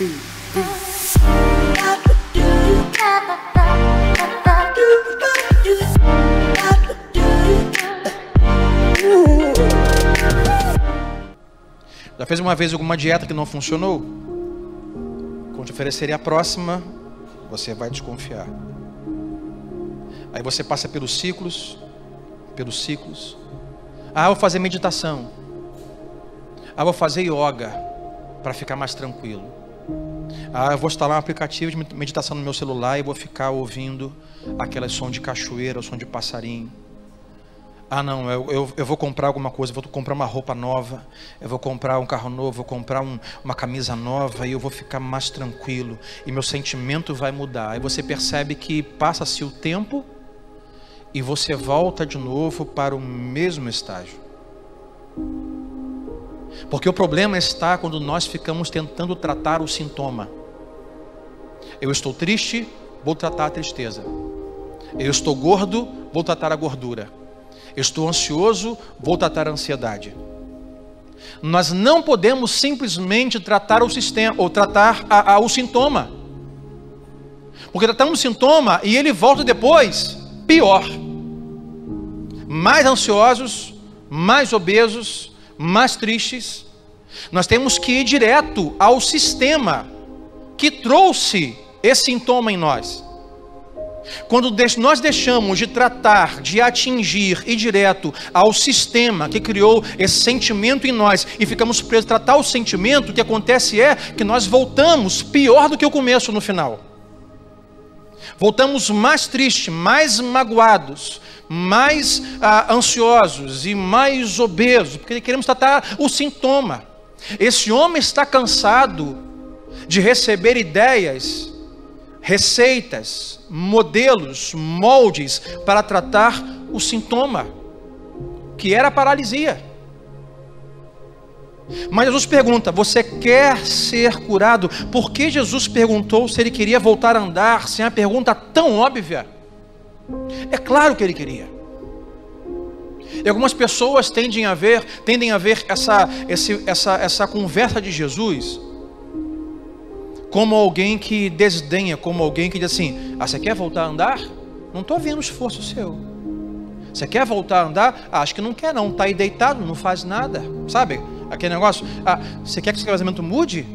Já fez uma vez alguma dieta que não funcionou? Quando te oferecerem a próxima, você vai desconfiar. Aí você passa pelos ciclos, pelos ciclos. Ah, vou fazer meditação. Ah, vou fazer yoga para ficar mais tranquilo. Ah, eu vou instalar um aplicativo de meditação no meu celular e vou ficar ouvindo aquele som de cachoeira, o som de passarinho. Ah, não, eu, eu, eu, vou comprar alguma coisa, vou comprar uma roupa nova, eu vou comprar um carro novo, vou comprar um, uma camisa nova e eu vou ficar mais tranquilo e meu sentimento vai mudar. Aí você percebe que passa-se o tempo e você volta de novo para o mesmo estágio. Porque o problema está quando nós ficamos tentando tratar o sintoma. Eu estou triste, vou tratar a tristeza. Eu estou gordo, vou tratar a gordura. Estou ansioso, vou tratar a ansiedade. Nós não podemos simplesmente tratar o sistema ou tratar a, a, o sintoma. Porque tratamos o sintoma e ele volta depois pior. Mais ansiosos, mais obesos, mais tristes. Nós temos que ir direto ao sistema que trouxe esse sintoma em nós. Quando nós deixamos de tratar, de atingir e direto ao sistema que criou esse sentimento em nós e ficamos presos a tratar o sentimento, o que acontece é que nós voltamos pior do que o começo no final. Voltamos mais tristes, mais magoados, mais ah, ansiosos e mais obesos, porque queremos tratar o sintoma. Esse homem está cansado de receber ideias receitas, modelos, moldes para tratar o sintoma, que era a paralisia. Mas Jesus pergunta: Você quer ser curado? Por que Jesus perguntou se ele queria voltar a andar sem a pergunta tão óbvia? É claro que ele queria. E algumas pessoas tendem a ver, tendem a ver essa, esse, essa, essa conversa de Jesus como alguém que desdenha, como alguém que diz assim: Ah, você quer voltar a andar? Não estou vendo esforço seu. Você quer voltar a andar? Ah, acho que não quer, não. Está aí deitado, não faz nada. Sabe? Aquele negócio. Ah, você quer que seu casamento mude?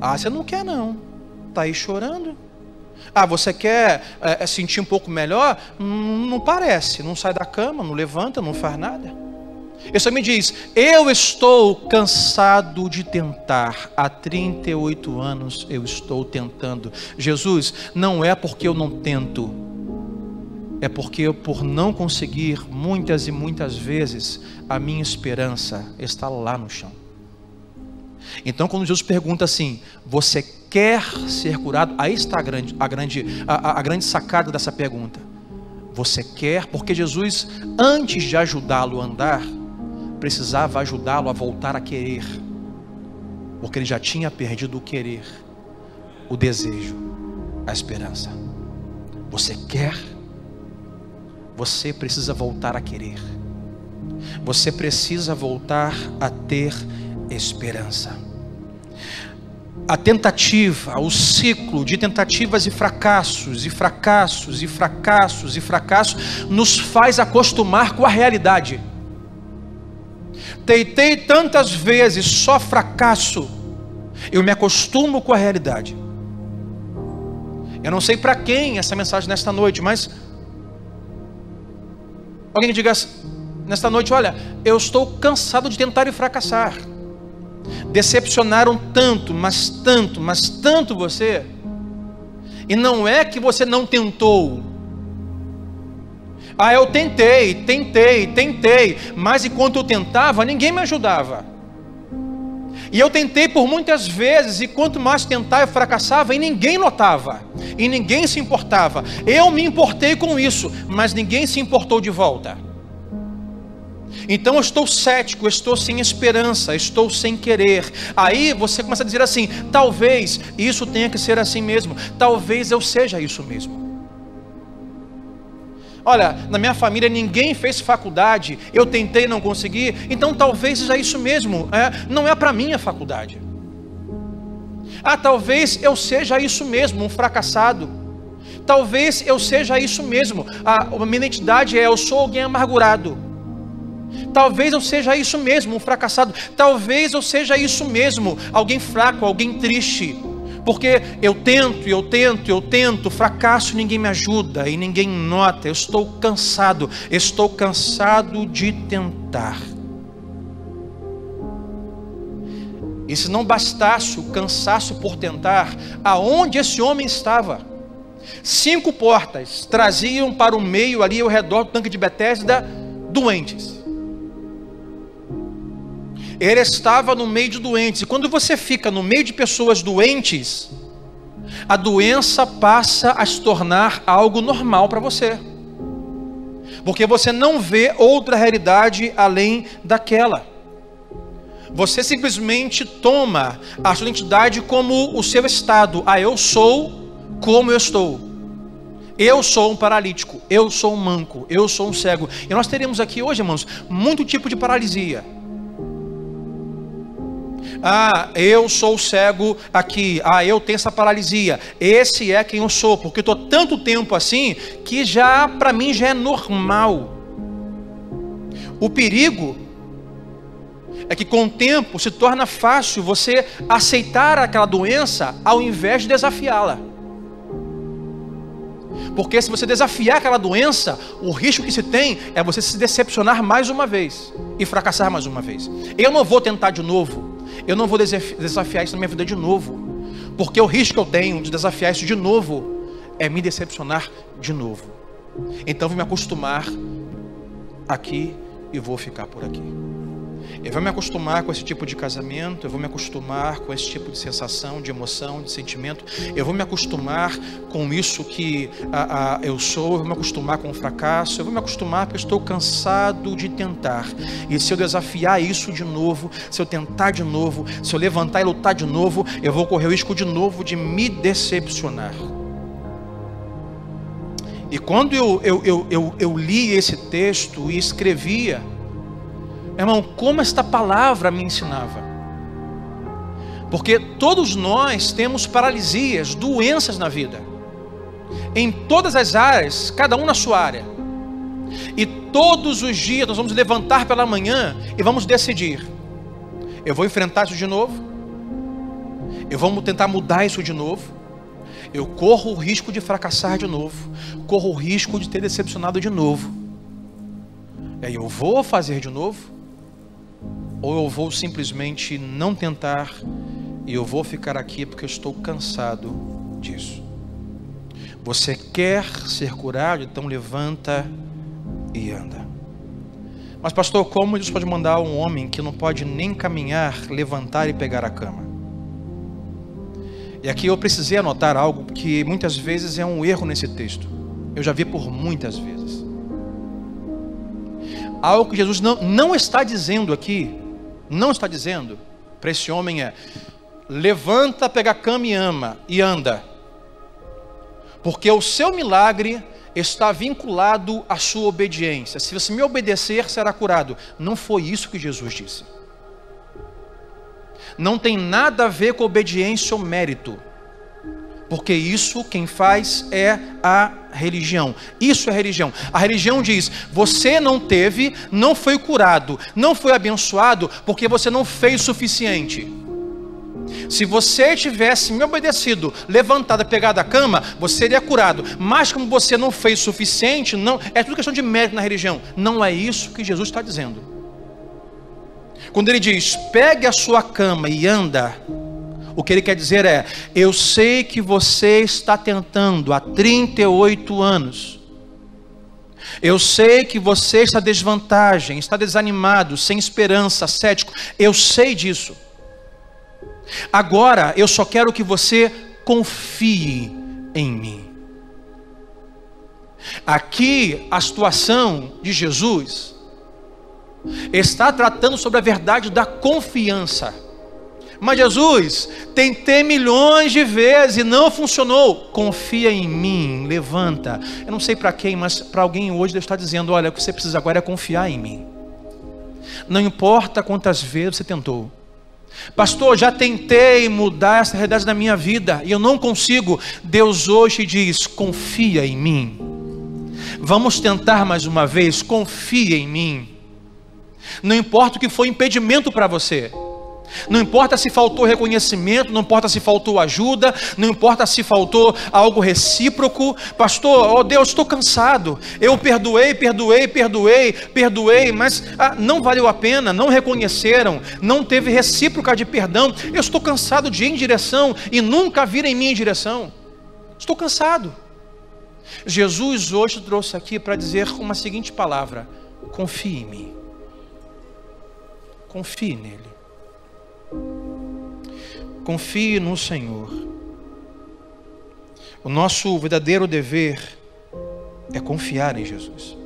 Ah, você não quer, não. Está aí chorando. Ah, você quer é, sentir um pouco melhor? Não, não parece. Não sai da cama, não levanta, não faz nada. Só me diz: Eu estou cansado de tentar. Há 38 anos eu estou tentando. Jesus, não é porque eu não tento, é porque eu, por não conseguir, muitas e muitas vezes, a minha esperança está lá no chão. Então, quando Jesus pergunta assim: Você quer ser curado? Aí está a grande, a grande, a, a grande sacada dessa pergunta. Você quer? Porque Jesus, antes de ajudá-lo a andar, precisava ajudá-lo a voltar a querer, porque ele já tinha perdido o querer, o desejo, a esperança. Você quer? Você precisa voltar a querer. Você precisa voltar a ter esperança. A tentativa, o ciclo de tentativas e fracassos, e fracassos, e fracassos, e fracassos, nos faz acostumar com a realidade. Tentei tantas vezes, só fracasso. Eu me acostumo com a realidade. Eu não sei para quem essa mensagem nesta noite, mas alguém diga nesta noite: olha, eu estou cansado de tentar e fracassar. Decepcionaram tanto, mas tanto, mas tanto você. E não é que você não tentou, ah, eu tentei, tentei, tentei, mas enquanto eu tentava, ninguém me ajudava. E eu tentei por muitas vezes, e quanto mais tentava, eu fracassava, e ninguém notava, e ninguém se importava. Eu me importei com isso, mas ninguém se importou de volta. Então eu estou cético, estou sem esperança, estou sem querer. Aí você começa a dizer assim: talvez isso tenha que ser assim mesmo, talvez eu seja isso mesmo. Olha, na minha família ninguém fez faculdade, eu tentei não conseguir, então talvez seja isso mesmo, é, não é para mim a faculdade. Ah, talvez eu seja isso mesmo, um fracassado. Talvez eu seja isso mesmo. A, a minha identidade é eu sou alguém amargurado. Talvez eu seja isso mesmo, um fracassado. Talvez eu seja isso mesmo, alguém fraco, alguém triste. Porque eu tento, eu tento, eu tento, fracasso, ninguém me ajuda e ninguém nota. Eu estou cansado, estou cansado de tentar. E se não bastasse o cansaço por tentar, aonde esse homem estava? Cinco portas traziam para o meio ali ao redor do tanque de Betesda doentes. Ele estava no meio de doentes. E quando você fica no meio de pessoas doentes, a doença passa a se tornar algo normal para você. Porque você não vê outra realidade além daquela. Você simplesmente toma a sua identidade como o seu estado. Ah, eu sou como eu estou. Eu sou um paralítico, eu sou um manco, eu sou um cego. E nós teremos aqui hoje, irmãos, muito tipo de paralisia. Ah, eu sou cego aqui. Ah, eu tenho essa paralisia. Esse é quem eu sou, porque estou tanto tempo assim que já para mim já é normal. O perigo é que com o tempo se torna fácil você aceitar aquela doença ao invés de desafiá-la. Porque se você desafiar aquela doença, o risco que se tem é você se decepcionar mais uma vez e fracassar mais uma vez. Eu não vou tentar de novo. Eu não vou desafiar isso na minha vida de novo. Porque o risco que eu tenho de desafiar isso de novo é me decepcionar de novo. Então vou me acostumar aqui e vou ficar por aqui. Eu vou me acostumar com esse tipo de casamento, eu vou me acostumar com esse tipo de sensação, de emoção, de sentimento, eu vou me acostumar com isso que a, a, eu sou, eu vou me acostumar com o fracasso, eu vou me acostumar porque eu estou cansado de tentar. E se eu desafiar isso de novo, se eu tentar de novo, se eu levantar e lutar de novo, eu vou correr o risco de novo de me decepcionar. E quando eu, eu, eu, eu, eu li esse texto e escrevia, Irmão, como esta palavra me ensinava. Porque todos nós temos paralisias, doenças na vida. Em todas as áreas, cada um na sua área. E todos os dias nós vamos levantar pela manhã e vamos decidir: eu vou enfrentar isso de novo? Eu vou tentar mudar isso de novo? Eu corro o risco de fracassar de novo, corro o risco de ter decepcionado de novo. E aí eu vou fazer de novo? Ou eu vou simplesmente não tentar e eu vou ficar aqui porque eu estou cansado disso. Você quer ser curado, então levanta e anda. Mas, pastor, como Deus pode mandar um homem que não pode nem caminhar, levantar e pegar a cama? E aqui eu precisei anotar algo que muitas vezes é um erro nesse texto. Eu já vi por muitas vezes. Algo que Jesus não, não está dizendo aqui não está dizendo para esse homem é: levanta, pega a cama e ama e anda. Porque o seu milagre está vinculado à sua obediência. Se você me obedecer, será curado. Não foi isso que Jesus disse. Não tem nada a ver com obediência ou mérito. Porque isso quem faz é a religião. Isso é religião. A religião diz: você não teve, não foi curado, não foi abençoado porque você não fez o suficiente. Se você tivesse me obedecido, levantado, pegado a cama, você seria curado. Mas como você não fez o suficiente, não é tudo questão de mérito na religião. Não é isso que Jesus está dizendo. Quando ele diz: pegue a sua cama e anda, o que ele quer dizer é: eu sei que você está tentando há 38 anos. Eu sei que você está desvantagem, está desanimado, sem esperança, cético. Eu sei disso. Agora eu só quero que você confie em mim. Aqui a situação de Jesus está tratando sobre a verdade da confiança. Mas Jesus, tentei milhões de vezes e não funcionou. Confia em mim, levanta. Eu não sei para quem, mas para alguém hoje Deus está dizendo: olha, o que você precisa agora é confiar em mim. Não importa quantas vezes você tentou, Pastor, já tentei mudar essa realidade da minha vida e eu não consigo. Deus hoje diz: confia em mim. Vamos tentar mais uma vez, confia em mim. Não importa o que foi impedimento para você. Não importa se faltou reconhecimento, não importa se faltou ajuda, não importa se faltou algo recíproco. Pastor, oh Deus, estou cansado. Eu perdoei, perdoei, perdoei, perdoei, mas ah, não valeu a pena, não reconheceram, não teve recíproca de perdão. Eu estou cansado de ir em direção e nunca vir em minha direção. Estou cansado. Jesus hoje trouxe aqui para dizer uma seguinte palavra: confie em mim. Confie nele. Confie no Senhor. O nosso verdadeiro dever é confiar em Jesus.